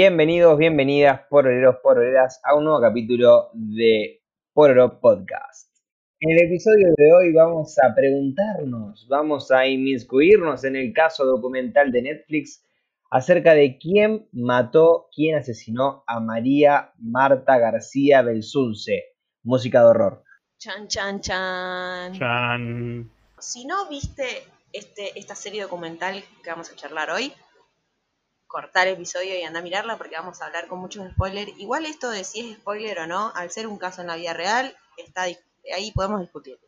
Bienvenidos, bienvenidas, poroleros, poroleras, a un nuevo capítulo de Pororo Podcast. En el episodio de hoy vamos a preguntarnos, vamos a inmiscuirnos en el caso documental de Netflix acerca de quién mató, quién asesinó a María Marta García Belsunce, música de horror. Chan, chan, chan. Chan. Si no viste este, esta serie documental que vamos a charlar hoy, cortar episodio y anda a mirarla porque vamos a hablar con muchos spoilers. Igual esto de si es spoiler o no, al ser un caso en la vida real, está ahí podemos discutir.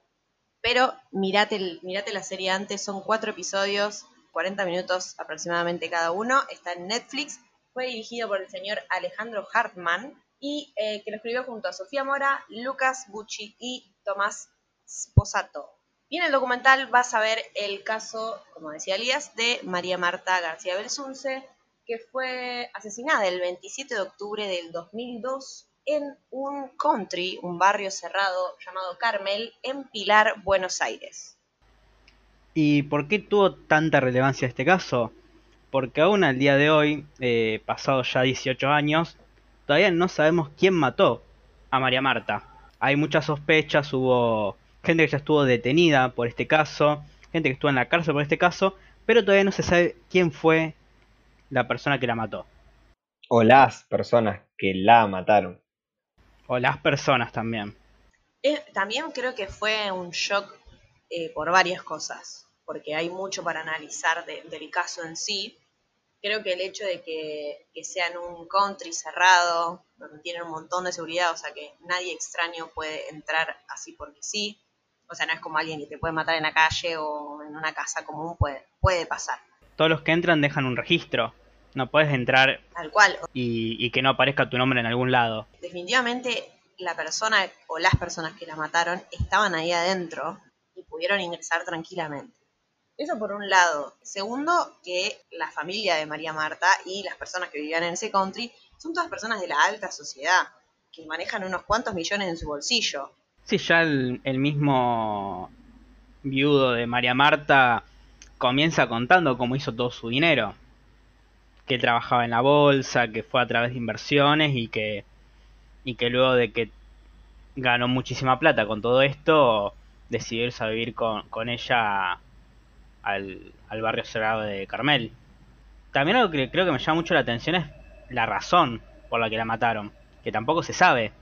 Pero mirate, mirate la serie antes, son cuatro episodios, 40 minutos aproximadamente cada uno, está en Netflix, fue dirigido por el señor Alejandro Hartman y eh, que lo escribió junto a Sofía Mora, Lucas Bucci y Tomás Sposato. Y en el documental vas a ver el caso, como decía Elías, de María Marta García Belsunce, que fue asesinada el 27 de octubre del 2002 en un country, un barrio cerrado llamado Carmel, en Pilar, Buenos Aires. ¿Y por qué tuvo tanta relevancia este caso? Porque aún al día de hoy, eh, pasados ya 18 años, todavía no sabemos quién mató a María Marta. Hay muchas sospechas, hubo gente que ya estuvo detenida por este caso, gente que estuvo en la cárcel por este caso, pero todavía no se sabe quién fue la persona que la mató. O las personas que la mataron. O las personas también. Eh, también creo que fue un shock eh, por varias cosas, porque hay mucho para analizar del caso en sí. Creo que el hecho de que, que sea en un country cerrado, donde tienen un montón de seguridad, o sea que nadie extraño puede entrar así porque sí. O sea, no es como alguien que te puede matar en la calle o en una casa común, puede, puede pasar. Todos los que entran dejan un registro no puedes entrar Tal cual. Y, que no aparezca tu nombre en algún lado. Definitivamente la persona o las personas que la mataron estaban ahí adentro y pudieron ingresar tranquilamente. Eso por un lado. Segundo, que la familia de María Marta y las personas que vivían en ese country son todas personas de la alta sociedad, que manejan unos cuantos millones en su bolsillo. Sí, ya el, el mismo viudo de María Marta comienza contando cómo hizo todo su dinero que trabajaba en la bolsa, que fue a través de inversiones y que, y que luego de que ganó muchísima plata con todo esto, decidió irse a vivir con, con ella al, al, barrio cerrado de Carmel. También algo que creo que me llama mucho la atención es la razón por la que la mataron, que tampoco se sabe.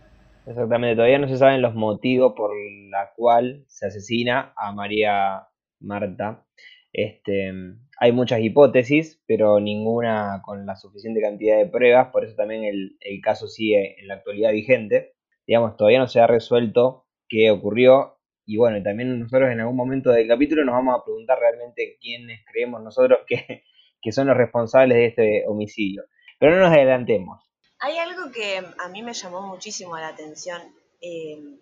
Exactamente, todavía no se saben los motivos por la cual se asesina a María Marta. Este, hay muchas hipótesis, pero ninguna con la suficiente cantidad de pruebas, por eso también el, caso sigue en la actualidad vigente. Digamos, todavía no se ha resuelto qué ocurrió y bueno, también nosotros en algún momento del capítulo nos vamos a preguntar realmente quiénes creemos nosotros que, son los responsables de este homicidio. Pero no nos adelantemos. Hay algo que a mí me llamó muchísimo la atención, eh,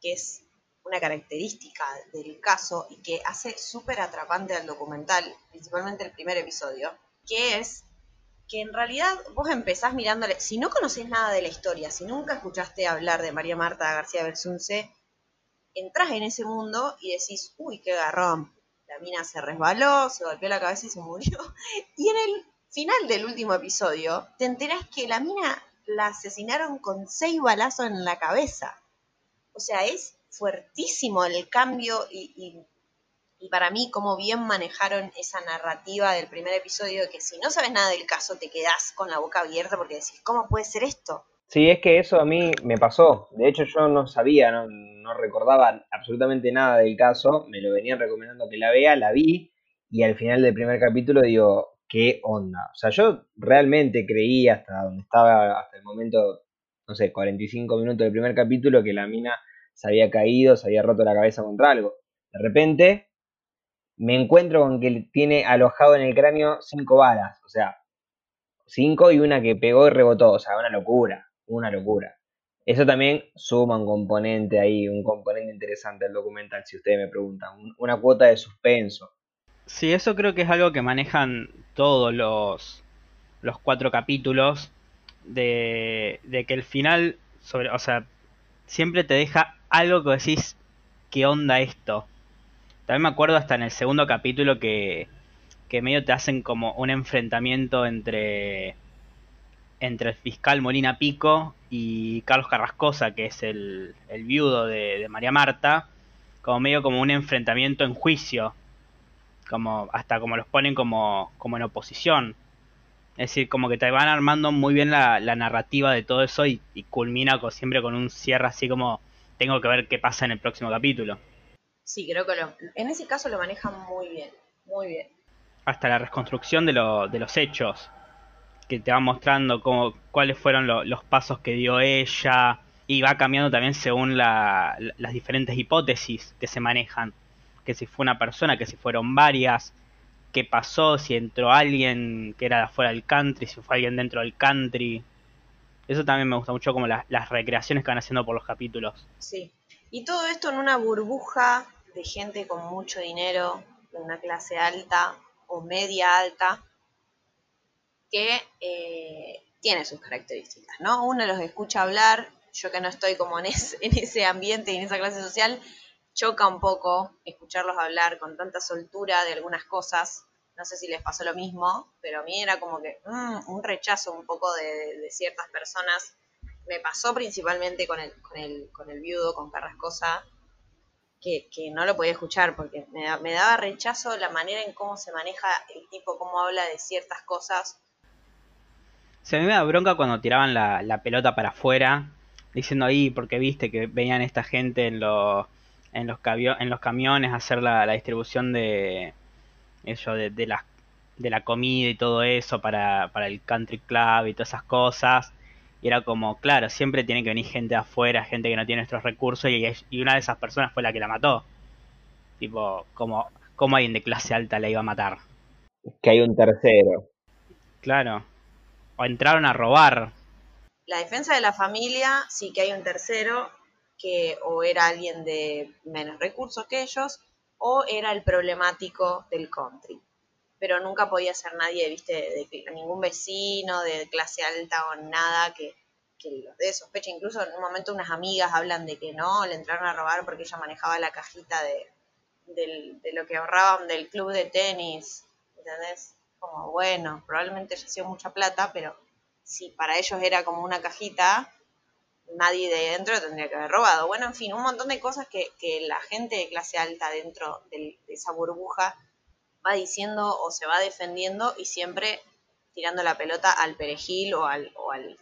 que es una característica del caso y que hace súper atrapante al documental, principalmente el primer episodio, que es que en realidad vos empezás mirándole, si no conoces nada de la historia, si nunca escuchaste hablar de María Marta García Belsunce, entras en ese mundo y decís, uy, qué garrón, la mina se resbaló, se golpeó la cabeza y se murió. Y en el final del último episodio, te enterás que la mina la asesinaron con seis balazos en la cabeza. O sea, es fuertísimo el cambio y, para mí cómo bien manejaron esa narrativa del primer episodio que si no sabes nada del caso te quedás con la boca abierta porque decís, ¿cómo puede ser esto? Sí, es que eso a mí me pasó. De hecho yo no sabía, no, no recordaba absolutamente nada del caso, me lo venían recomendando que la vea, la vi y al final del primer capítulo digo, ¿qué onda? O sea, yo realmente creí hasta donde estaba, hasta el momento, no sé, 45 minutos del primer capítulo, que la mina se había caído, se había roto la cabeza contra algo. De repente me encuentro con que tiene alojado en el cráneo cinco balas, o sea, cinco y una que pegó y rebotó, o sea, una locura, una locura. Eso también suma un componente ahí, un componente interesante al documental, si ustedes me preguntan, una cuota de suspenso. Sí, eso creo que es algo que manejan todos los, los cuatro capítulos, de, de que el final, sobre, o sea, siempre te deja algo que decís, ¿qué onda esto? También me acuerdo hasta en el segundo capítulo que, que medio te hacen como un enfrentamiento entre entre el fiscal Molina Pico y Carlos Carrascosa, que es el, viudo de, María Marta, como medio como un enfrentamiento en juicio, como hasta como los ponen como, como en oposición. Es decir, como que te van armando muy bien la, narrativa de todo eso y, culmina siempre con un cierre así como tengo que ver qué pasa en el próximo capítulo. Sí, creo que en ese caso lo manejan muy bien, muy bien. Hasta la reconstrucción de, de los hechos que te va mostrando cómo, cuáles fueron los pasos que dio ella y va cambiando también según las diferentes hipótesis que se manejan. Que si fue una persona, que si fueron varias, qué pasó, si entró alguien que era de afuera del country, si fue alguien dentro del country. Eso también me gusta mucho como las, recreaciones que van haciendo por los capítulos. Sí. Y todo esto en una burbuja de gente con mucho dinero, de una clase alta o media alta, que eh, tiene sus características, ¿no? Uno los escucha hablar, yo que no estoy como en, en ese ambiente y en esa clase social, choca un poco escucharlos hablar con tanta soltura de algunas cosas. No sé si les pasó lo mismo, pero a mí era como que mm, un rechazo un poco de, ciertas personas. Me pasó principalmente con el, con el, con el viudo, con Carrascosa, que, que, no lo podía escuchar porque me, daba rechazo la manera en cómo se maneja el tipo, cómo habla de ciertas cosas se me da bronca cuando tiraban la, la pelota para afuera, diciendo ahí, porque viste que venían esta gente en los, en los, en los camiones hacer la, distribución de, eso, de, de, la, de la comida y todo eso para, para el country club y todas esas cosas. Y era como, claro, siempre tiene que venir gente de afuera, gente que no tiene nuestros recursos, y, y una de esas personas fue la que la mató. Tipo, como, ¿cómo alguien de clase alta la iba a matar? Que hay un tercero. Claro o entraron a robar. La defensa de la familia, sí que hay un tercero que o era alguien de menos recursos que ellos o era el problemático del country. Pero nunca podía ser nadie, viste, de, ningún vecino de clase alta o nada que, que los de sospecha. Incluso en un momento unas amigas hablan de que no, le entraron a robar porque ella manejaba la cajita de, de lo que ahorraban del club de tenis. ¿Entendés? como, bueno, probablemente haya sido mucha plata, pero si para ellos era como una cajita, nadie de dentro tendría que haber robado. Bueno, en fin, un montón de cosas que, la gente de clase alta dentro de, esa burbuja va diciendo o se va defendiendo y siempre tirando la pelota al perejil o al, o al,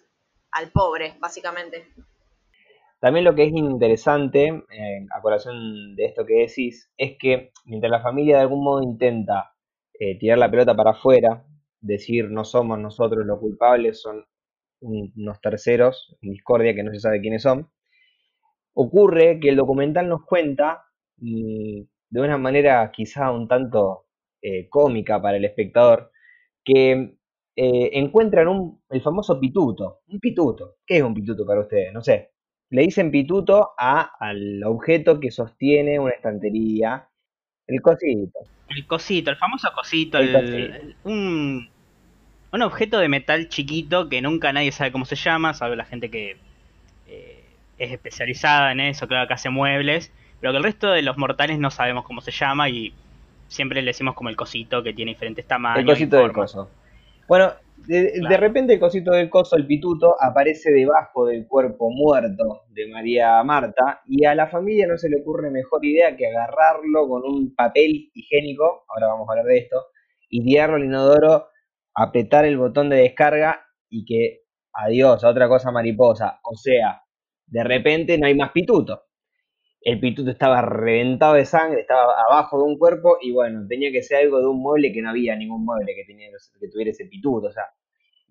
al pobre, básicamente. También lo que es interesante, eh, a colación de esto que decís, es que mientras la familia de algún modo intenta eh, tirar la pelota para afuera, decir no somos nosotros los culpables, son unos terceros en discordia que no se sabe quiénes son, ocurre que el documental nos cuenta mm, de una manera quizá un tanto eh, cómica para el espectador, que eh, encuentran un, el famoso pituto. Un pituto. ¿Qué es un pituto para ustedes? No sé. Le dicen pituto a, al objeto que sostiene una estantería el cosito. El cosito, el famoso cosito, un, un, objeto de metal chiquito que nunca nadie sabe cómo se llama, salvo la gente que eh, es especializada en eso, claro que hace muebles, pero que el resto de los mortales no sabemos cómo se llama y siempre le decimos como el cosito que tiene diferentes tamaños. El cosito del coso. Bueno, de, repente el cosito del coso, el pituto, aparece debajo del cuerpo muerto de María Marta y a la familia no se le ocurre mejor idea que agarrarlo con un papel higiénico, ahora vamos a hablar de esto, y tirarlo al inodoro, apretar el botón de descarga y que adiós, otra cosa mariposa. O sea, de repente no hay más pituto el pituto estaba reventado de sangre, estaba abajo de un cuerpo y bueno, tenía que ser algo de un mueble que no había ningún mueble que, tenía, que tuviera ese pituto. O sea,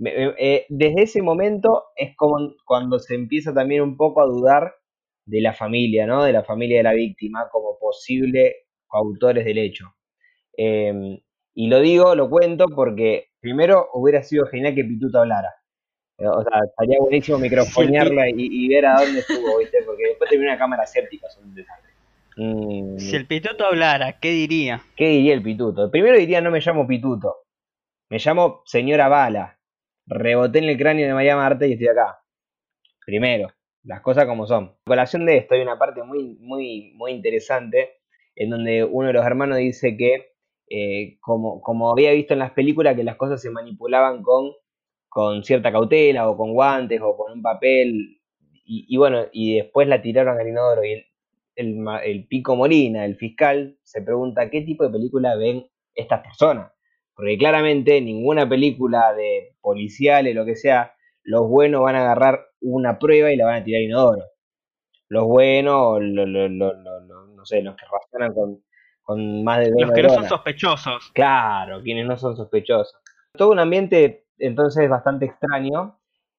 eh, desde ese momento es como cuando se empieza también un poco a dudar de la familia, ¿no? De la familia de la víctima como posible autores del hecho. Em, y lo digo, lo cuento porque primero hubiera sido genial que Pituto hablara. O sea, estaría buenísimo microfonearla y, ver a dónde estuvo, ¿viste? Porque después tenía una cámara séptica, son un desastre. Mm. Si el pituto hablara, ¿qué diría? ¿Qué diría el pituto? Primero diría, no me llamo pituto. Me llamo señora Bala. Reboté en el cráneo de María Marta y estoy acá. Primero, las cosas como son. En colación de esto hay una parte muy, muy, muy interesante en donde uno de los hermanos dice que, eh, como, como había visto en las películas, que las cosas se manipulaban con con cierta cautela o con guantes o con un papel y, bueno, y después la tiraron al inodoro y el, el, Pico Molina, el fiscal, se pregunta qué tipo de película ven estas personas. Porque claramente ninguna película de policiales, lo que sea, los buenos van a agarrar una prueba y la van a tirar al inodoro. Los buenos, no sé, los que razonan con, con más de Los que no son sospechosos. Claro, quienes no son sospechosos. Todo un ambiente entonces bastante extraño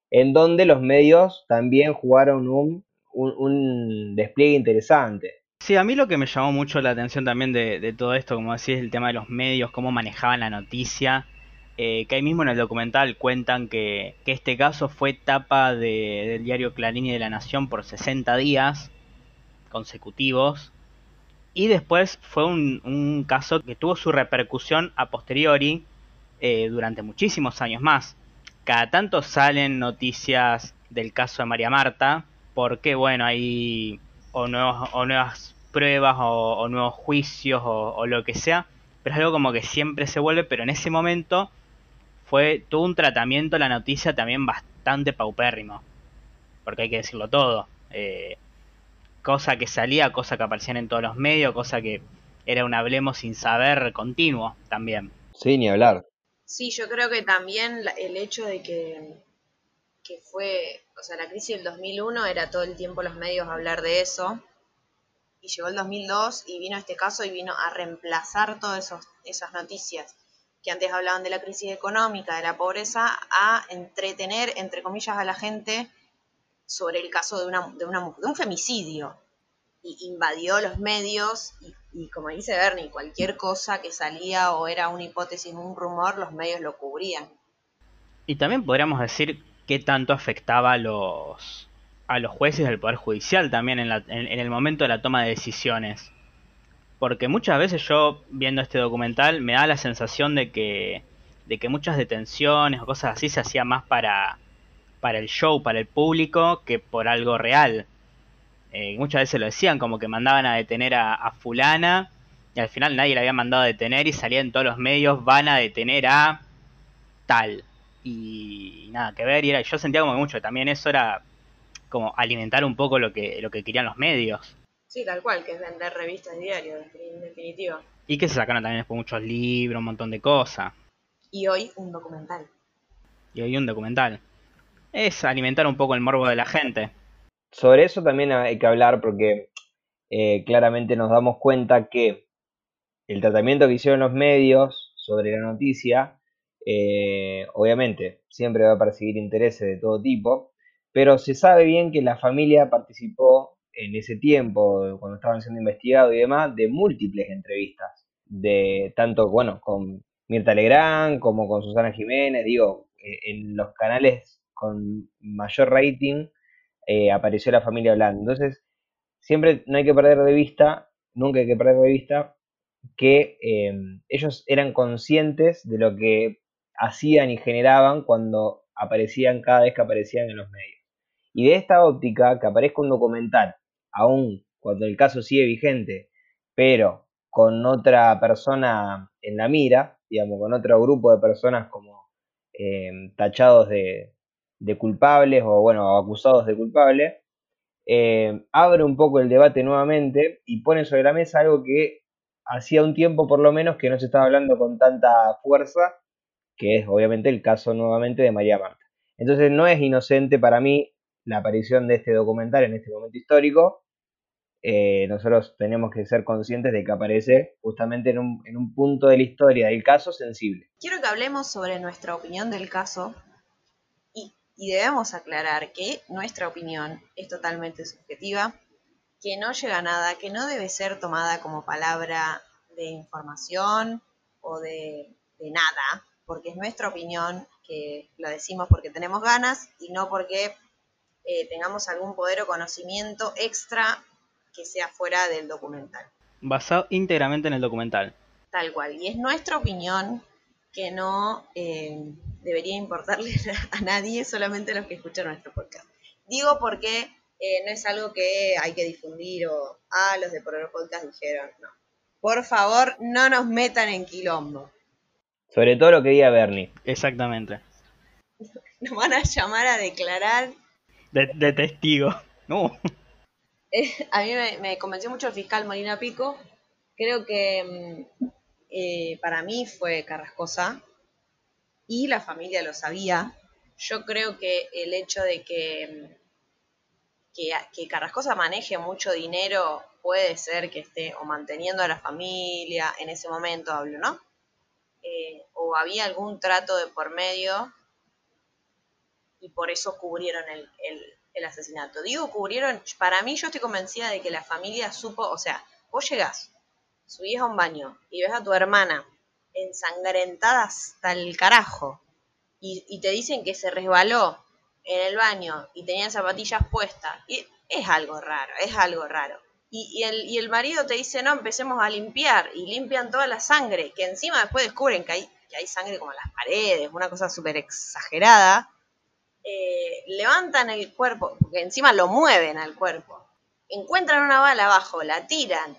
en donde los medios también jugaron un, un, despliegue interesante. Sí, a mí lo que me llamó mucho la atención también de, todo esto, como decís, el tema de los medios, cómo manejaban la noticia, eh, que ahí mismo en el documental cuentan que, este caso fue tapa del diario Clarín y de la Nación por 60 días consecutivos, y después fue un, caso que tuvo su repercusión a posteriori eh, durante muchísimos años más. Cada tanto salen noticias del caso de María Marta, porque bueno, hay o, nuevos, o nuevas pruebas o, nuevos juicios o, lo que sea, pero es algo como que siempre se vuelve, pero en ese momento fue tuvo un tratamiento la noticia también bastante paupérrimo, porque hay que decirlo todo, eh, cosa que salía, cosa que aparecían en todos los medios, cosa que era un hablemos sin saber continuo también. Sí, ni hablar. Sí, yo creo que también el hecho de que, que fue, o sea, la crisis del 2001 era todo el tiempo los medios a hablar de eso, y llegó el 2002 y vino este caso y vino a reemplazar todas esas noticias que antes hablaban de la crisis económica, de la pobreza, a entretener, entre comillas, a la gente sobre el caso de, una, de, una, de un femicidio. Y invadió los medios y y como dice Bernie, cualquier cosa que salía o era una hipótesis, un rumor, los medios lo cubrían. Y también podríamos decir qué tanto afectaba a los, a los jueces del Poder Judicial también en, en, el momento de la toma de decisiones. Porque muchas veces yo, viendo este documental, me da la sensación de que, de que muchas detenciones o cosas así se hacían más para, para el show, para el público, que por algo real. Eh, muchas veces lo decían, como que mandaban a detener a, fulana y al final nadie la había mandado a detener y salía en todos los medios, van a detener a tal. Y, nada que ver, y era, yo sentía como que mucho, también eso era como alimentar un poco lo que, lo que querían los medios. Sí, tal cual, que es vender revistas diarios, en definitiva. Y que se sacaron también después muchos libros, un montón de cosas. Y hoy un documental. Y hoy un documental. Es alimentar un poco el morbo de la gente. Sobre eso también hay que hablar porque eh, claramente nos damos cuenta que el tratamiento que hicieron los medios sobre la noticia, eh, obviamente siempre va a perseguir intereses de todo tipo, pero se sabe bien que la familia participó en ese tiempo, cuando estaban siendo investigados y demás, de múltiples entrevistas, de tanto, bueno, con Mirta Legrand como con Susana Jiménez, digo, eh, en los canales con mayor rating eh, apareció la familia hablando. Entonces, siempre no hay que perder de vista, nunca hay que perder de vista que em, ellos eran conscientes de lo que hacían y generaban cuando aparecían cada vez que aparecían en los medios. Y de esta óptica, que aparezca un documental, aún cuando el caso sigue vigente, pero con otra persona en la mira, digamos, con otro grupo de personas como em, tachados de, de culpables o bueno, acusados de culpables, eh, abre un poco el debate nuevamente y pone sobre la mesa algo que hacía un tiempo por lo menos que no se estaba hablando con tanta fuerza, que es obviamente el caso nuevamente de María Marta. Entonces no es inocente para mí la aparición de este documental en este momento histórico. Eh, nosotros tenemos que ser conscientes de que aparece justamente en un, en un punto de la historia del caso sensible. Quiero que hablemos sobre nuestra opinión del caso y debemos aclarar que nuestra opinión es totalmente subjetiva, que no llega a nada, que no debe ser tomada como palabra de información o de, nada, porque es nuestra opinión que la decimos porque tenemos ganas y no porque eh, tengamos algún poder o conocimiento extra que sea fuera del documental. Basado íntegramente en el documental. Tal cual. Y es nuestra opinión que no eh, debería importarle a nadie, solamente a los que escuchan nuestro podcast. Digo porque eh, no es algo que hay que difundir o, ah, los de Por Podcast dijeron, no. Por favor, no nos metan en quilombo. Sobre todo lo que diga Bernie. Exactamente. nos van a llamar a declarar. De, testigo. No. Eh, a mí me, convenció mucho el fiscal Molina Pico. Creo que mm, eh, para mí fue Carrascosa y la familia lo sabía. Yo creo que el hecho de que, mm, que, que Carrascosa maneje mucho dinero puede ser que esté o manteniendo a la familia, en ese momento hablo, ¿no? Eh, o había algún trato de por medio y por eso cubrieron el, el, asesinato. Digo, cubrieron, para mí yo estoy convencida de que la familia supo, o sea, vos llegás, subís a un baño y ves a tu hermana ensangrentada hasta el carajo. Y, te dicen que se resbaló en el baño y tenía zapatillas puestas, y es algo raro, es algo raro. Y, el, marido te dice, no, empecemos a limpiar, y limpian toda la sangre, que encima después descubren que hay, sangre como en las paredes, una cosa súper exagerada, eh, levantan el cuerpo, porque encima lo mueven al cuerpo, encuentran una bala abajo, la tiran,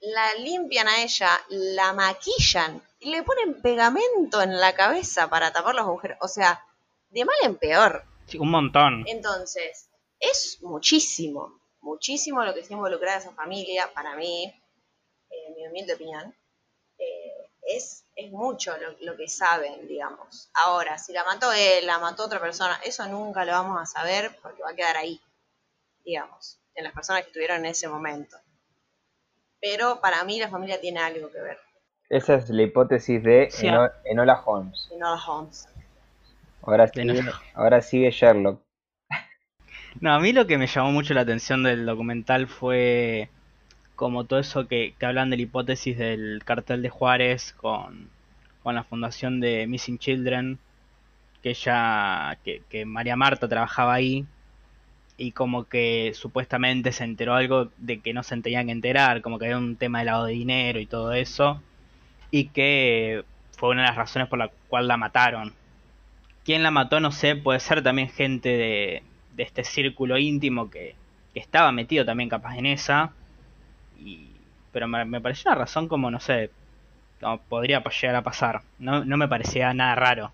la limpian a ella, la maquillan le ponen pegamento en la cabeza para tapar los agujeros. O sea, de mal en peor. Sí, un montón. Entonces, es muchísimo muchísimo lo que está involucrada esa familia, para mí, en mi humilde opinión, eh, es, es mucho lo, que saben, digamos. Ahora, si la mató él, la mató otra persona, eso nunca lo vamos a saber porque va a quedar ahí, digamos, en las personas que estuvieron en ese momento. Pero para mí la familia tiene algo que ver. Esa es la hipótesis de Enola Holmes. Enola Holmes. Ahora sigue, ahora sigue Sherlock. No, a mí lo que me llamó mucho la atención del documental fue como todo eso que, hablan de la hipótesis del cartel de Juárez con, la fundación de Missing Children, que ella, que, que María Marta trabajaba ahí y como que supuestamente se enteró algo de que no se tenían que enterar, como que había un tema de lavado de dinero y todo eso, y que fue una de las razones por la cual la mataron. ¿Quién la mató? No sé, puede ser también gente de, de este círculo íntimo que, estaba metido también capaz en esa. Y, pero me, me, pareció una razón como, no sé, como podría llegar a pasar. No, no me parecía nada raro.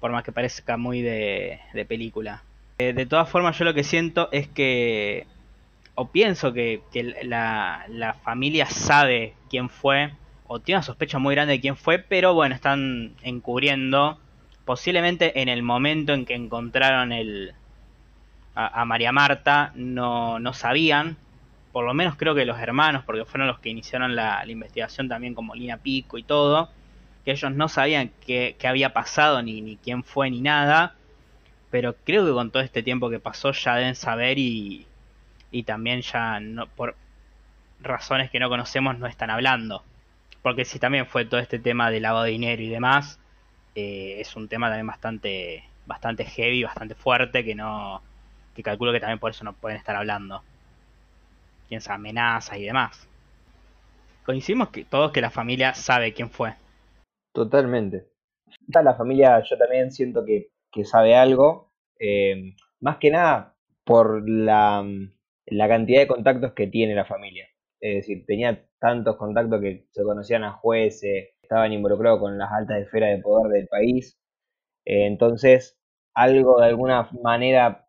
Por más que parezca muy de, de película. Eh, de todas formas, yo lo que siento es que, o pienso que, que la, la familia sabe quién fue, o tiene una sospecha muy grande de quién fue, pero bueno, están encubriendo. Posiblemente en el momento en que encontraron el, a, María Marta no, no, sabían, por lo menos creo que los hermanos, porque fueron los que iniciaron la, investigación también con Molina Pico y todo, que ellos no sabían qué, había pasado, ni, ni quién fue, ni nada, pero creo que con todo este tiempo que pasó ya deben saber y, y también ya no, por razones que no conocemos no están hablando. Porque si también fue todo este tema de lavado de dinero y demás, eh, es un tema también bastante, bastante heavy, bastante fuerte, que no, que calculo que también por eso no pueden estar hablando. Sabe, amenazas y demás. Coincidimos que todos que la familia sabe quién fue. Totalmente. La familia yo también siento que, sabe algo, eh, más que nada por la, la cantidad de contactos que tiene la familia. Es decir, tenía tantos contactos que se conocían a jueces, estaban involucrados con las altas esferas de poder del país. Eh, entonces, algo de alguna manera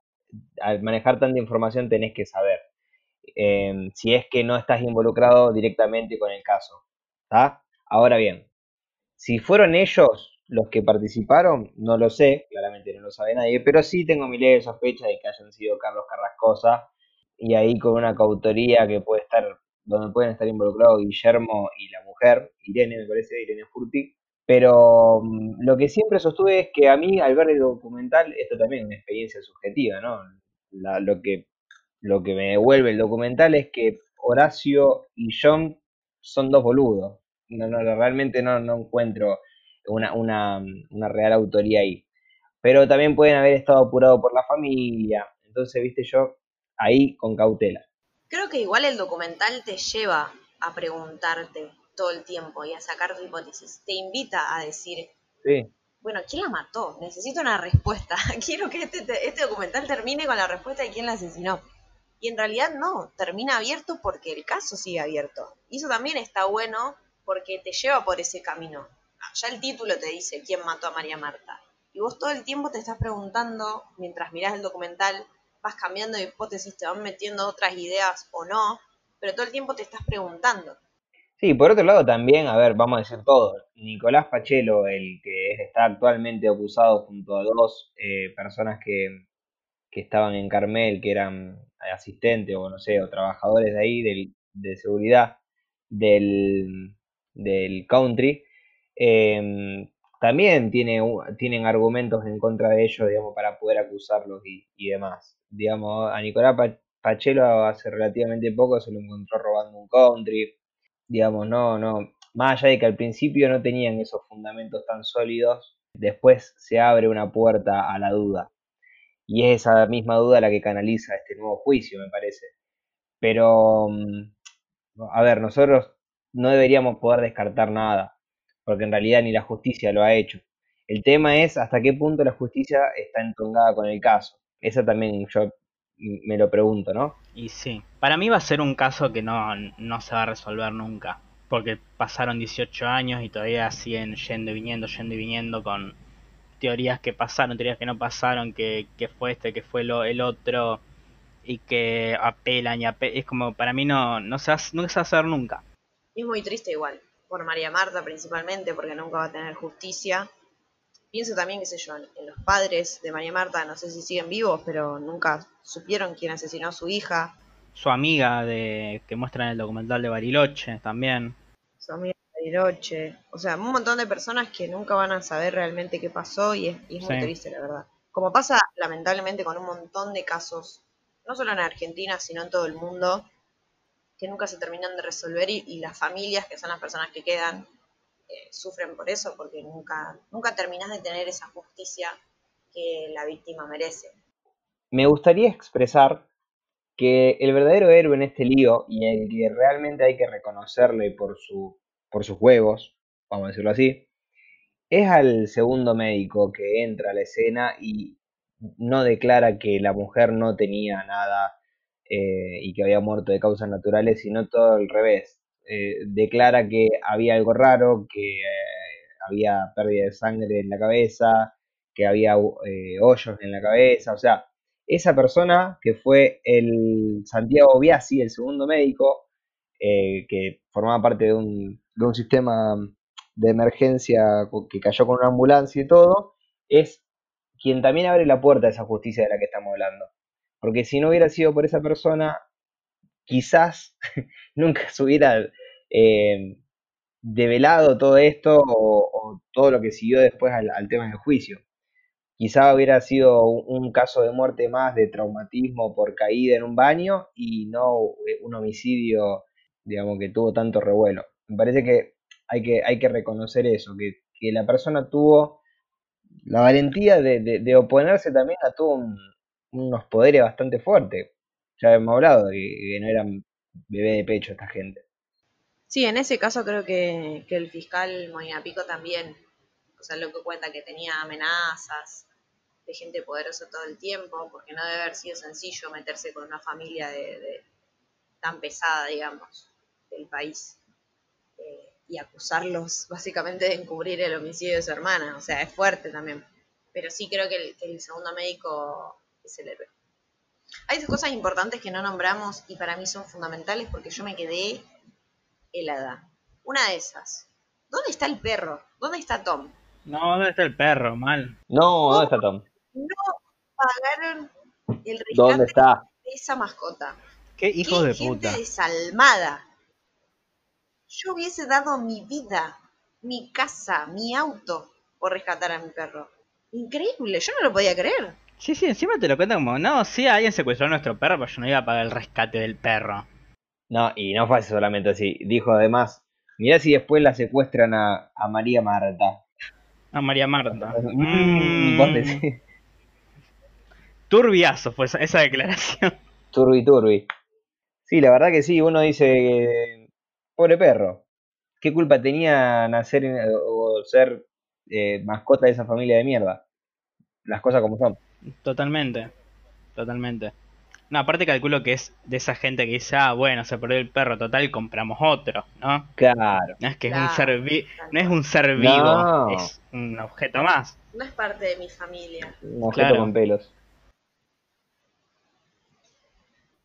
al manejar tanta información tenés que saber em, si es que no estás involucrado directamente con el caso. Ahora bien, si fueron ellos los que participaron, no lo sé, claramente no lo sabe nadie, pero sí tengo mi leve sospecha de que hayan sido Carlos Carrascosa y ahí con una cautoría que puede estar, donde pueden estar involucrados Guillermo y la mujer, Irene me parece, Irene Furti, pero mm, lo que siempre sostuve es que a mí, al ver el documental, esto también es una experiencia subjetiva, ¿no? lo, que, lo que me devuelve el documental es que Horacio y John son dos boludos. No, no, realmente no, no encuentro una, una, una real autoría ahí. Pero también pueden haber estado apurados por la familia. Entonces, viste, yo ahí con cautela. Creo que igual el documental te lleva a preguntarte todo el tiempo y a sacar tu hipótesis. Te invita a decir, bueno, ¿quién la mató? Necesito una respuesta. Quiero que este, este documental termine con la respuesta de quién la asesinó. Y en realidad no, termina abierto porque el caso sigue abierto. Y eso también está bueno porque te lleva por ese camino. Ah, ya el título te dice quién mató a María Marta. Y vos todo el tiempo te estás preguntando, mientras mirás el documental, vas cambiando de hipótesis, te van metiendo otras ideas o no, pero todo el tiempo te estás preguntando. Sí, por otro lado también, a ver, vamos a decir todo. Nicolás Pachelo, el que está actualmente acusado junto a dos eh, personas que, que estaban en Carmel, que eran asistentes o no sé, o trabajadores de ahí, del, de seguridad del, del country, eh, también tiene, tienen argumentos en contra de ellos, digamos, para poder acusarlos y, demás. Digamos, a Nicolás Pachelo hace relativamente poco se lo encontró robando un country. Digamos, no, no, más allá de que al principio no tenían esos fundamentos tan sólidos, después se abre una puerta a la duda. Y es esa misma duda la que canaliza este nuevo juicio, me parece. Pero, mm, a ver, nosotros no deberíamos poder descartar nada, porque en realidad ni la justicia lo ha hecho. El tema es hasta qué punto la justicia está entongada con el caso. Esa también yo me lo pregunto, ¿no? Y sí, para mí va a ser un caso que no, no se va a resolver nunca, porque pasaron 18 años y todavía siguen yendo y viniendo, yendo y viniendo con teorías que pasaron, teorías que no pasaron, que, que fue este, que fue lo, el otro, y que apelan y apelan. Es como, para mí no, no, se va, no se va a hacer nunca. Y es muy triste igual, por María Marta principalmente, porque nunca va a tener justicia. Pienso también, qué sé yo, en los padres de María Marta, no sé si siguen vivos, pero nunca supieron quién asesinó a su hija. Su amiga de que muestra en el documental de Bariloche también. Su amiga Bariloche. O sea, un montón de personas que nunca van a saber realmente qué pasó y es, y es muy triste, la verdad. Como pasa lamentablemente con un montón de casos, no solo en Argentina, sino en todo el mundo, que nunca se terminan de resolver y, las familias, que son las personas que quedan, eh, sufren por eso, porque nunca, nunca terminas de tener esa justicia que la víctima merece. Me gustaría expresar que el verdadero héroe en este lío y el que realmente hay que reconocerle por, su, por sus huevos, vamos a decirlo así, es al segundo médico que entra a la escena y no declara que la mujer no tenía nada eh, y que había muerto de causas naturales, sino todo al revés. Eh, declara que había algo raro, que eh, había pérdida de sangre en la cabeza, que había eh, hoyos en la cabeza, o sea, esa persona que fue el Santiago Biasi, el segundo médico, que formaba parte de un, de un sistema de emergencia que cayó con una ambulancia y todo, es quien también abre la puerta a esa justicia de la que estamos hablando. Porque si no hubiera sido por esa persona, quizás nunca se hubiera eh, develado todo esto o, todo lo que siguió después al, tema del juicio. Quizá hubiera sido un, caso de muerte más de traumatismo por caída en un baño y no eh, un homicidio, digamos, que tuvo tanto revuelo. Me parece que hay que, hay que reconocer eso, que, la persona tuvo la valentía de, de- oponerse también a todos un- unos poderes bastante fuertes. Ya hemos hablado que, no eran bebé de pecho esta gente. Sí, en ese caso creo que, que el fiscal Molina Pico también, o sea, lo que cuenta que tenía amenazas de gente poderosa todo el tiempo, porque no debe haber sido sencillo meterse con una familia de, de- tan pesada, digamos, del país eh, y acusarlos básicamente de encubrir el homicidio de su hermana, o sea, es fuerte también. Pero sí creo que el, que el segundo médico es el héroe. Hay dos cosas importantes que no nombramos y para mí son fundamentales porque yo me quedé helada. Una de esas. ¿Dónde está el perro? ¿Dónde está Tom? No, ¿dónde está el perro? Mal. No, ¿dónde está Tom? No pagaron el ¿Dónde rescate está? de esa mascota. Qué hijos Qué de gente puta. desalmada. Yo hubiese dado mi vida, mi casa, mi auto por rescatar a mi perro. Increíble, yo no lo podía creer. Sí, sí, encima te lo cuentan como, no, sí, alguien secuestró a nuestro perro, pero yo no iba a pagar el rescate del perro. No, y no fue solamente así. Dijo además, mirá si después la secuestran a, a María Marta. A María Marta. Mm, Mm, turbiazo fue esa, esa declaración. turbi turbi. Sí, la verdad que sí, uno dice, pobre perro. ¿Qué culpa tenía nacer o ser eh, mascota de esa familia de mierda? Las cosas como son. Totalmente, totalmente. No, aparte calculo que es de esa gente que dice, ah, bueno, se perdió el perro, total, compramos otro, ¿no? Claro. No es que es un ser vi- no es un ser vivo, No. es un objeto más. No es parte de mi familia. Un objeto Claro. con pelos.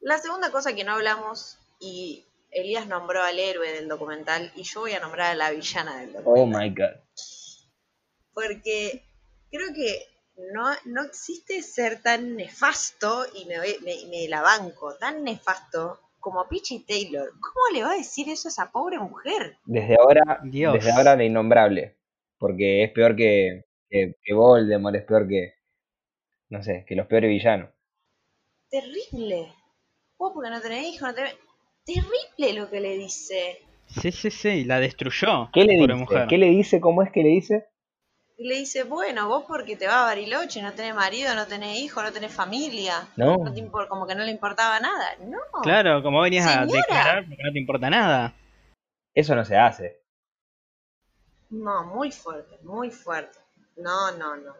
La segunda cosa que no hablamos, y Elías nombró al héroe del documental, y yo voy a nombrar a la villana del documental. Oh my god. porque creo que no, no existe ser tan nefasto, y me, voy- me, me la banco, tan nefasto como Peachy Taylor. ¿Cómo le va a decir eso a esa pobre mujer? Desde ahora, Dios. desde ahora la innombrable. Porque es peor que, que, que Voldemort, es peor que. No sé, que los peores villanos. Terrible. Vos porque no tenés hijos, no tenés... Terrible lo que le dice. Sí, sí, sí, la destruyó. ¿Qué le dice? mujer. ¿Qué le dice? ¿Cómo es que le dice? Y le dice, bueno, vos porque te vas a Bariloche, no tenés marido, no tenés hijo, no tenés familia. No. No te impor- como que no le importaba nada. No. Claro, como venías a declarar porque no te importa nada. Eso no se hace. No, muy fuerte, muy fuerte. No, no, no.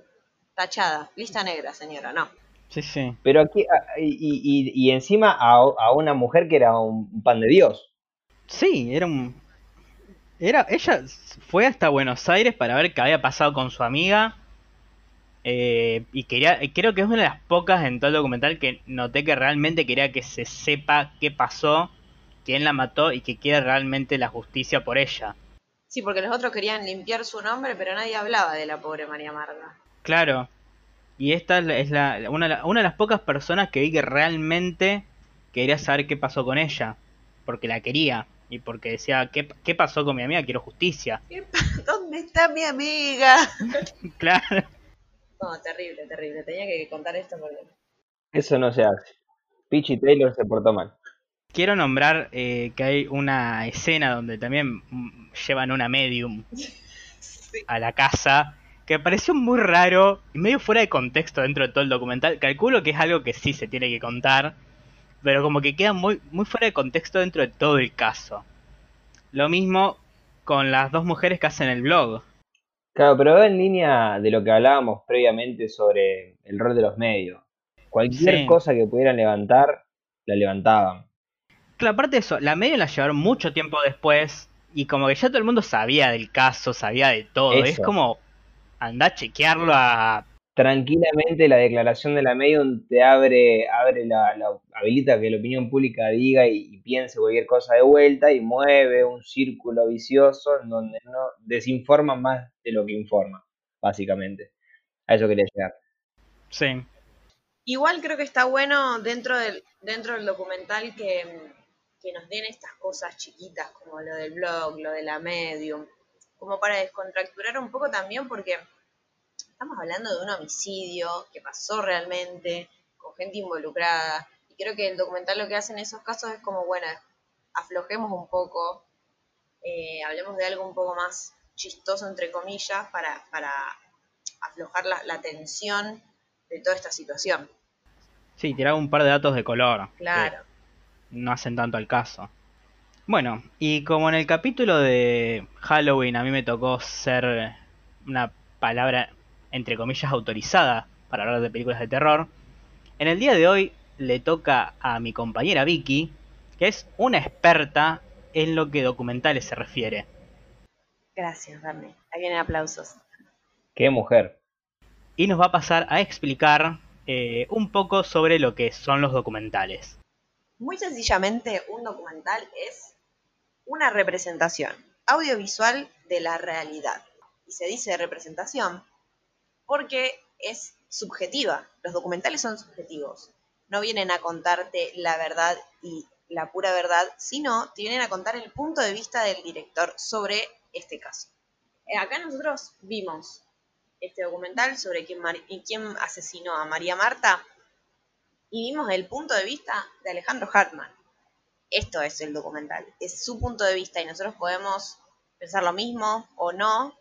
Tachada, lista negra, señora, no. Sí, sí. Pero aquí, a- y, y, y encima a, a una mujer que era un un pan de Dios. Sí, era un... Era, ella fue hasta Buenos Aires para ver qué había pasado con su amiga. eh, y quería, creo que es una de las pocas en todo el documental que noté que realmente quería que se sepa qué pasó, quién la mató y que quiera realmente la justicia por ella. Sí, porque los otros querían limpiar su nombre, pero nadie hablaba de la pobre María Marta. Claro. Y esta es, la- una, una de las pocas personas que vi que realmente quería saber qué pasó con ella. Porque la quería. Y porque decía, ¿qué, qué pasó con mi amiga? Quiero justicia. ¿Qué pa- ¿Dónde está mi amiga? Claro. No, terrible, terrible. Tenía que contar esto porque... Eso no se hace. Peachy Taylor se portó mal. Quiero nombrar eh, que hay una escena donde también mm, llevan una medium Sí. a la casa que me pareció muy raro y medio fuera de contexto dentro de todo el documental. Calculo que es algo que sí se tiene que contar, pero como que queda muy, muy fuera de contexto dentro de todo el caso. Lo mismo con las dos mujeres que hacen el blog. Claro, pero va en línea de lo que hablábamos previamente sobre el rol de los medios. Cualquier Sí. cosa que pudieran levantar, la levantaban. Claro, aparte de eso, la medium la llevaron mucho tiempo después y como que ya todo el mundo sabía del caso, sabía de todo. Es como, anda a chequearlo a Tranquilamente la declaración de la medium te abre, abre la, la- habilita que la opinión pública diga y, y piense cualquier cosa de vuelta y mueve un círculo vicioso en donde no desinforma más de lo que informa, básicamente. A eso quería llegar. Sí, Igual creo que está bueno dentro del, dentro del documental que, que nos den estas cosas chiquitas, como lo del blog, lo de la medium, como para descontracturar un poco también, porque estamos hablando de un homicidio que pasó realmente, con gente involucrada, y creo que el documental lo que hace en esos casos es como, bueno, aflojemos un poco, eh, hablemos de algo un poco más chistoso, entre comillas, para, para aflojar la, la tensión de toda esta situación. sí, tiraba un par de datos de color. Claro. no hacen tanto al caso. Bueno, y como en el capítulo de Halloween a mí me tocó ser una palabra entre comillas autorizada para hablar de películas de terror, en el día de hoy le toca a mi compañera Vicky, que es una experta en lo que documentales se refiere. Gracias, Bernie. Ahí vienen aplausos. Qué mujer. Y nos va a pasar a explicar eh, un poco sobre lo que son los documentales. Muy sencillamente, un documental es una representación audiovisual de la realidad. Y se dice representación porque es subjetiva. Los documentales son subjetivos. No vienen a contarte la verdad y la pura verdad, sino te vienen a contar el punto de vista del director sobre este caso. Eh, Acá nosotros vimos este documental sobre quién, asesinó a María Marta y vimos el punto de vista de Alejandro Hartman. Esto es el documental, es su punto de vista y nosotros podemos pensar lo mismo o no,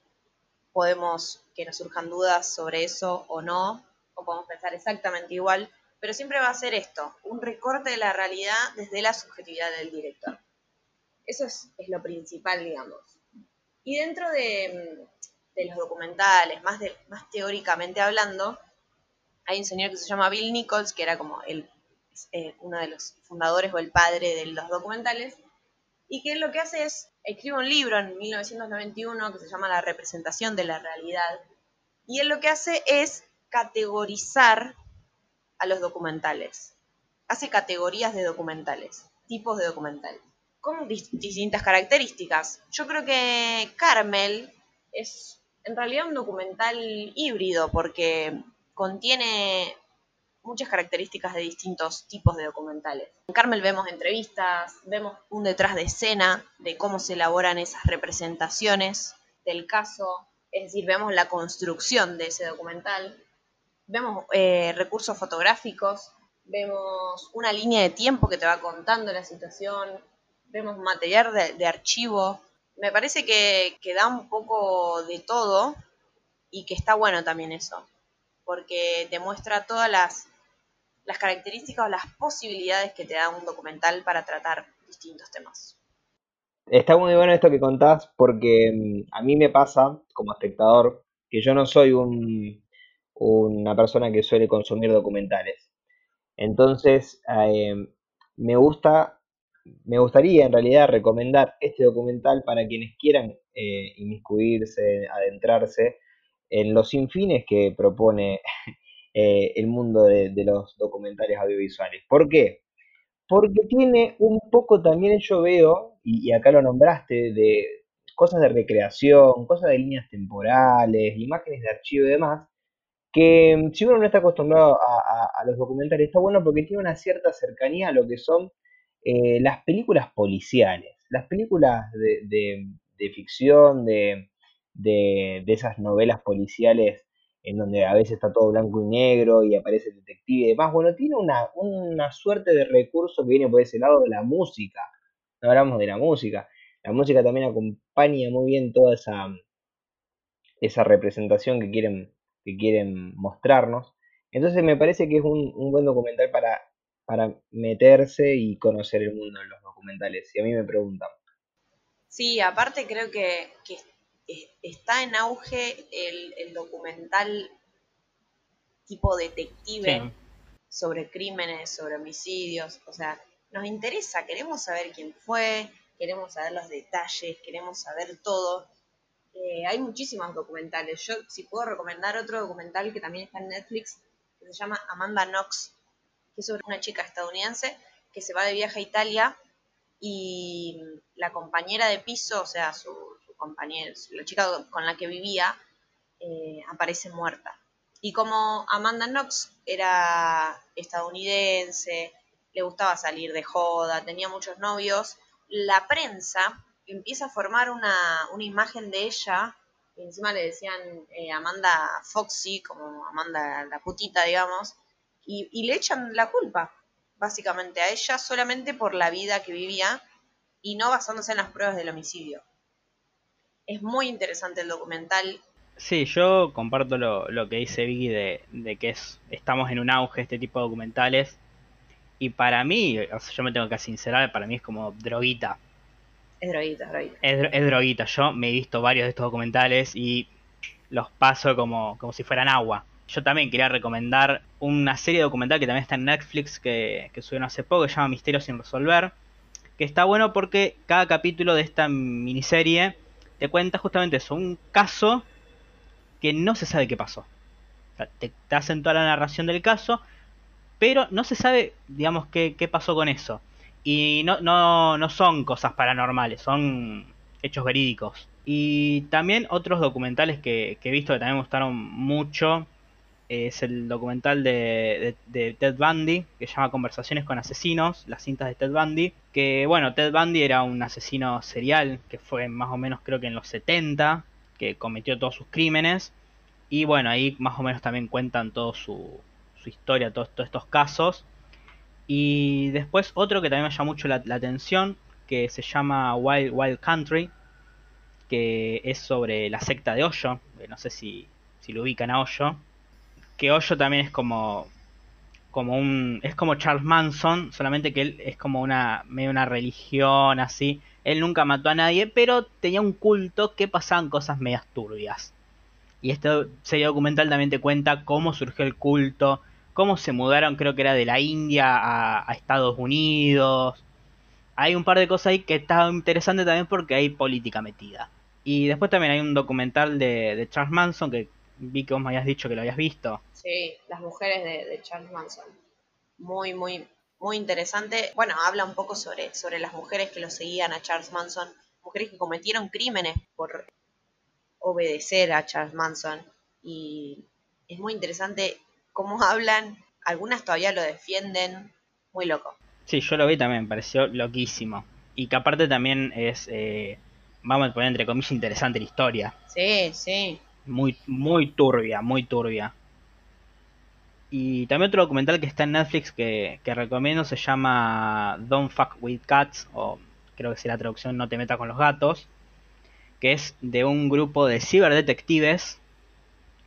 podemos que nos surjan dudas sobre eso o no, o podemos pensar exactamente igual, pero siempre va a ser esto, un recorte de la realidad desde la subjetividad del director. Eso es, es lo principal, digamos. Y dentro de, de los documentales, más, de, más teóricamente hablando, hay un señor que se llama Bill Nichols, que era como el, eh, uno de los fundadores o el padre de los documentales, y que lo que hace es, escribe un libro en 1991 que se llama La representación de la realidad, Y él lo que hace es categorizar a los documentales. Hace categorías de documentales, tipos de documentales, con distintas características. Yo creo que Carmel es en realidad un documental híbrido porque contiene muchas características de distintos tipos de documentales. En Carmel vemos entrevistas, vemos un detrás de escena de cómo se elaboran esas representaciones del caso, es decir, vemos la construcción de ese documental, vemos eh, recursos fotográficos, vemos una línea de tiempo que te va contando la situación, vemos material de, archivo. Me parece que, que da un poco de todo y que está bueno también eso, porque te muestra todas las las características o las posibilidades que te da un documental para tratar distintos temas. Está muy bueno esto que contás porque mm, a mí me pasa como espectador que yo no soy un, una persona que suele consumir documentales. Entonces, eh, me gusta, me gustaría en realidad recomendar este documental para quienes quieran eh, inmiscuirse, adentrarse en los infines que propone eh, el mundo de, los documentales audiovisuales. ¿Por qué? Porque tiene un poco también, yo veo, y, acá lo nombraste, de cosas de recreación, cosas de líneas temporales, imágenes de archivo y demás, que mm, si uno no está acostumbrado a, los documentales, está bueno porque tiene una cierta cercanía a lo que son eh, las películas policiales, las películas de, ficción, de, de, esas novelas policiales en donde a veces está todo blanco y negro y aparece el detective y demás. Bueno, tiene una, una suerte de recurso que viene por ese lado de la música. No hablamos de la música. La música también acompaña muy bien toda esa, esa representación que quieren, que quieren mostrarnos. Entonces me parece que es un, buen documental para, para meterse y conocer el mundo de los documentales, si a mí me preguntan. Sí, aparte creo que está en auge el, documental tipo detective sobre crímenes, sobre homicidios. O sea, nos interesa, queremos saber quién fue, queremos saber los detalles, queremos saber todo. Eh, hay muchísimos documentales. Yo, si puedo recomendar otro documental que también está en Netflix, que se llama Amanda Knox, que es sobre una chica estadounidense que se va de viaje a Italia y la compañera de piso, o sea, su, compañeros, la chica con la que vivía, eh, aparece muerta. Y como Amanda Knox era estadounidense, le gustaba salir de joda, tenía muchos novios, la prensa empieza a formar una, imagen de ella, y encima le decían eh, Amanda Foxy, como Amanda la putita, digamos, y le echan la culpa, básicamente, a ella solamente por la vida que vivía y no basándose en las pruebas del homicidio. Es muy interesante el documental. Sí, yo comparto lo, lo que dice Vicky de, que es, estamos en un auge este tipo de documentales. Y para mí, yo me tengo que sincerar, para mí es como droguita. Es droguita, es droguita. Es, droguita. Yo me he visto varios de estos documentales y los paso como, como si fueran agua. Yo también quería recomendar una serie documental que también está en Netflix que, que subieron hace poco, que se llama Misterio sin resolver. Que está bueno porque cada capítulo de esta miniserie te cuenta justamente eso, un caso que no se sabe qué pasó. te, hacen toda la narración del caso, pero no se sabe, digamos, qué, qué pasó con eso. Y no, no, no son cosas paranormales, son hechos verídicos. Y también otros documentales que, que he visto que también me gustaron mucho es el documental de, Ted Bundy, que se llama Conversaciones con Asesinos, las cintas de Ted Bundy, que bueno, Ted Bundy era un asesino serial, que fue más o menos creo que en los 70, que cometió todos sus crímenes, y bueno, ahí más o menos también cuentan toda su, su historia, todos, estos casos. Y después otro que también me llama mucho la, atención, que se llama Wild Wild Country, que es sobre la secta de Hoyo, no sé si, si lo ubican a Hoyo que Hoyo también es como como un es como Charles Manson, solamente que él es como una medio una religión así. Él nunca mató a nadie, pero tenía un culto que pasaban cosas medias turbias. Y este serie documental también te cuenta cómo surgió el culto, cómo se mudaron, creo que era de la India a, Estados Unidos. Hay un par de cosas ahí que está interesante también porque hay política metida. Y después también hay un documental de, de Charles Manson que vi que vos me habías dicho que lo habías visto. Sí, las mujeres de, Charles Manson. Muy, muy, muy interesante. Bueno, habla un poco sobre, sobre las mujeres que lo seguían a Charles Manson, mujeres que cometieron crímenes por obedecer a Charles Manson. Y es muy interesante cómo hablan. Algunas todavía lo defienden. Muy loco. Sí, yo lo vi también, me pareció loquísimo. Y que aparte también es, eh, vamos a poner entre comillas, interesante la historia. Sí, sí. Muy, muy turbia, muy turbia. Y también otro documental que está en Netflix que, que recomiendo se llama Don't Fuck With Cats, o creo que si la traducción No te metas con los gatos, que es de un grupo de ciberdetectives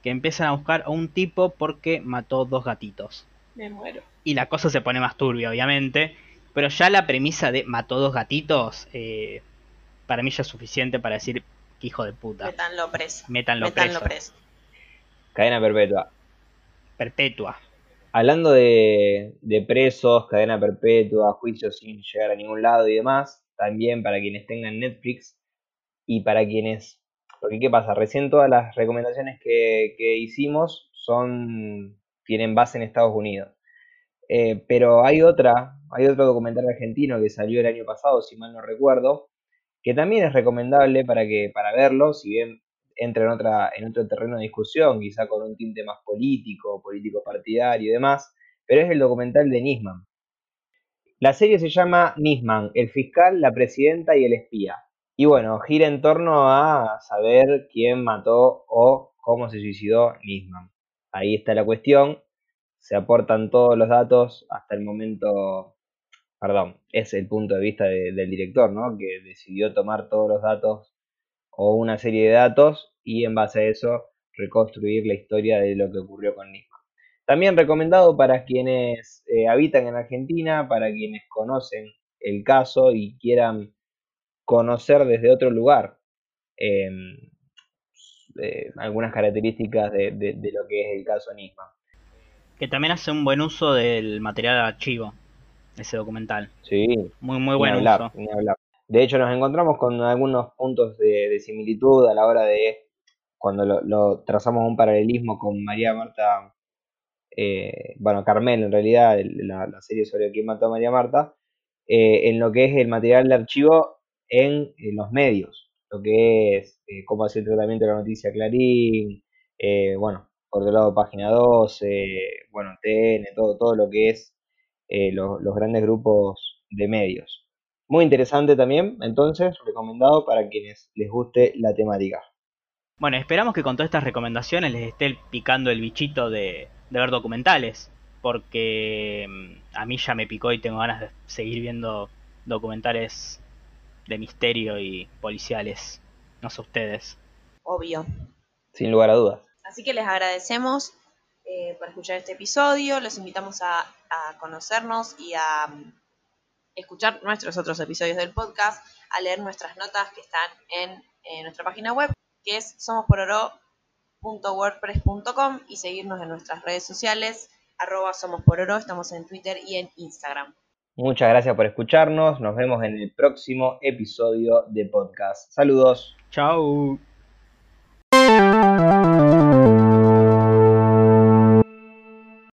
que empiezan a buscar a un tipo porque mató dos gatitos. Me muero. Y la cosa se pone más turbia, obviamente, pero ya la premisa de mató dos gatitos, eh, para mí ya es suficiente para decir que hijo de puta. Métanlo preso. Métanlo, preso. Cadena perpetua. Perpetua. Hablando de, presos, cadena perpetua, juicios sin llegar a ningún lado y demás, también para quienes tengan Netflix y para quienes... Porque ¿qué pasa? Recién todas las recomendaciones que, que hicimos son tienen base en Estados Unidos. Eh, pero hay otra, hay otro documental argentino que salió el año pasado, si mal no recuerdo, que también es recomendable para que para verlo, si bien entra en otra en otro terreno de discusión, quizá con un tinte más político, político partidario y demás, pero es el documental de Nisman. La serie se llama Nisman, el fiscal, la presidenta y el espía. Y bueno, gira en torno a saber quién mató o cómo se suicidó Nisman. Ahí está la cuestión. Se aportan todos los datos hasta el momento perdón, es el punto de vista del director, ¿no? Que decidió tomar todos los datos o una serie de datos y en base a eso reconstruir la historia de lo que ocurrió con Nisma. También recomendado para quienes eh, habitan en Argentina, para quienes conocen el caso y quieran conocer desde otro lugar em, eh, algunas características de, lo que es el caso Nisma. Que también hace un buen uso del material de archivo ese documental. Sí. Muy, muy bueno. Hablar, De hecho, nos encontramos con algunos puntos de, similitud a la hora de cuando lo, trazamos un paralelismo con María Marta, eh, bueno, Carmel en realidad, la, serie sobre quién mató a María Marta, eh, en lo que es el material de archivo en, los medios, lo que es eh, cómo hacer el tratamiento de la noticia Clarín, bueno, por otro lado Página 12, bueno, TN, todo, todo lo que es eh, los, grandes grupos de medios. Muy interesante también, entonces, recomendado para quienes les guste la temática. Bueno, esperamos que con todas estas recomendaciones les esté picando el bichito de, ver documentales, porque mm, a mí ya me picó y tengo ganas de seguir viendo documentales de misterio y policiales. No sé ustedes. Obvio. Sin lugar a dudas. Así que les agradecemos eh, por escuchar este episodio. Los invitamos a, conocernos y a mm, escuchar nuestros otros episodios del podcast, a leer nuestras notas que están en, nuestra página web, que es somospororo.wordpress.com y seguirnos en nuestras redes sociales, arroba somospororo, estamos en Twitter y en Instagram. Muchas gracias por escucharnos, nos vemos en el próximo episodio de podcast. Saludos. Chao.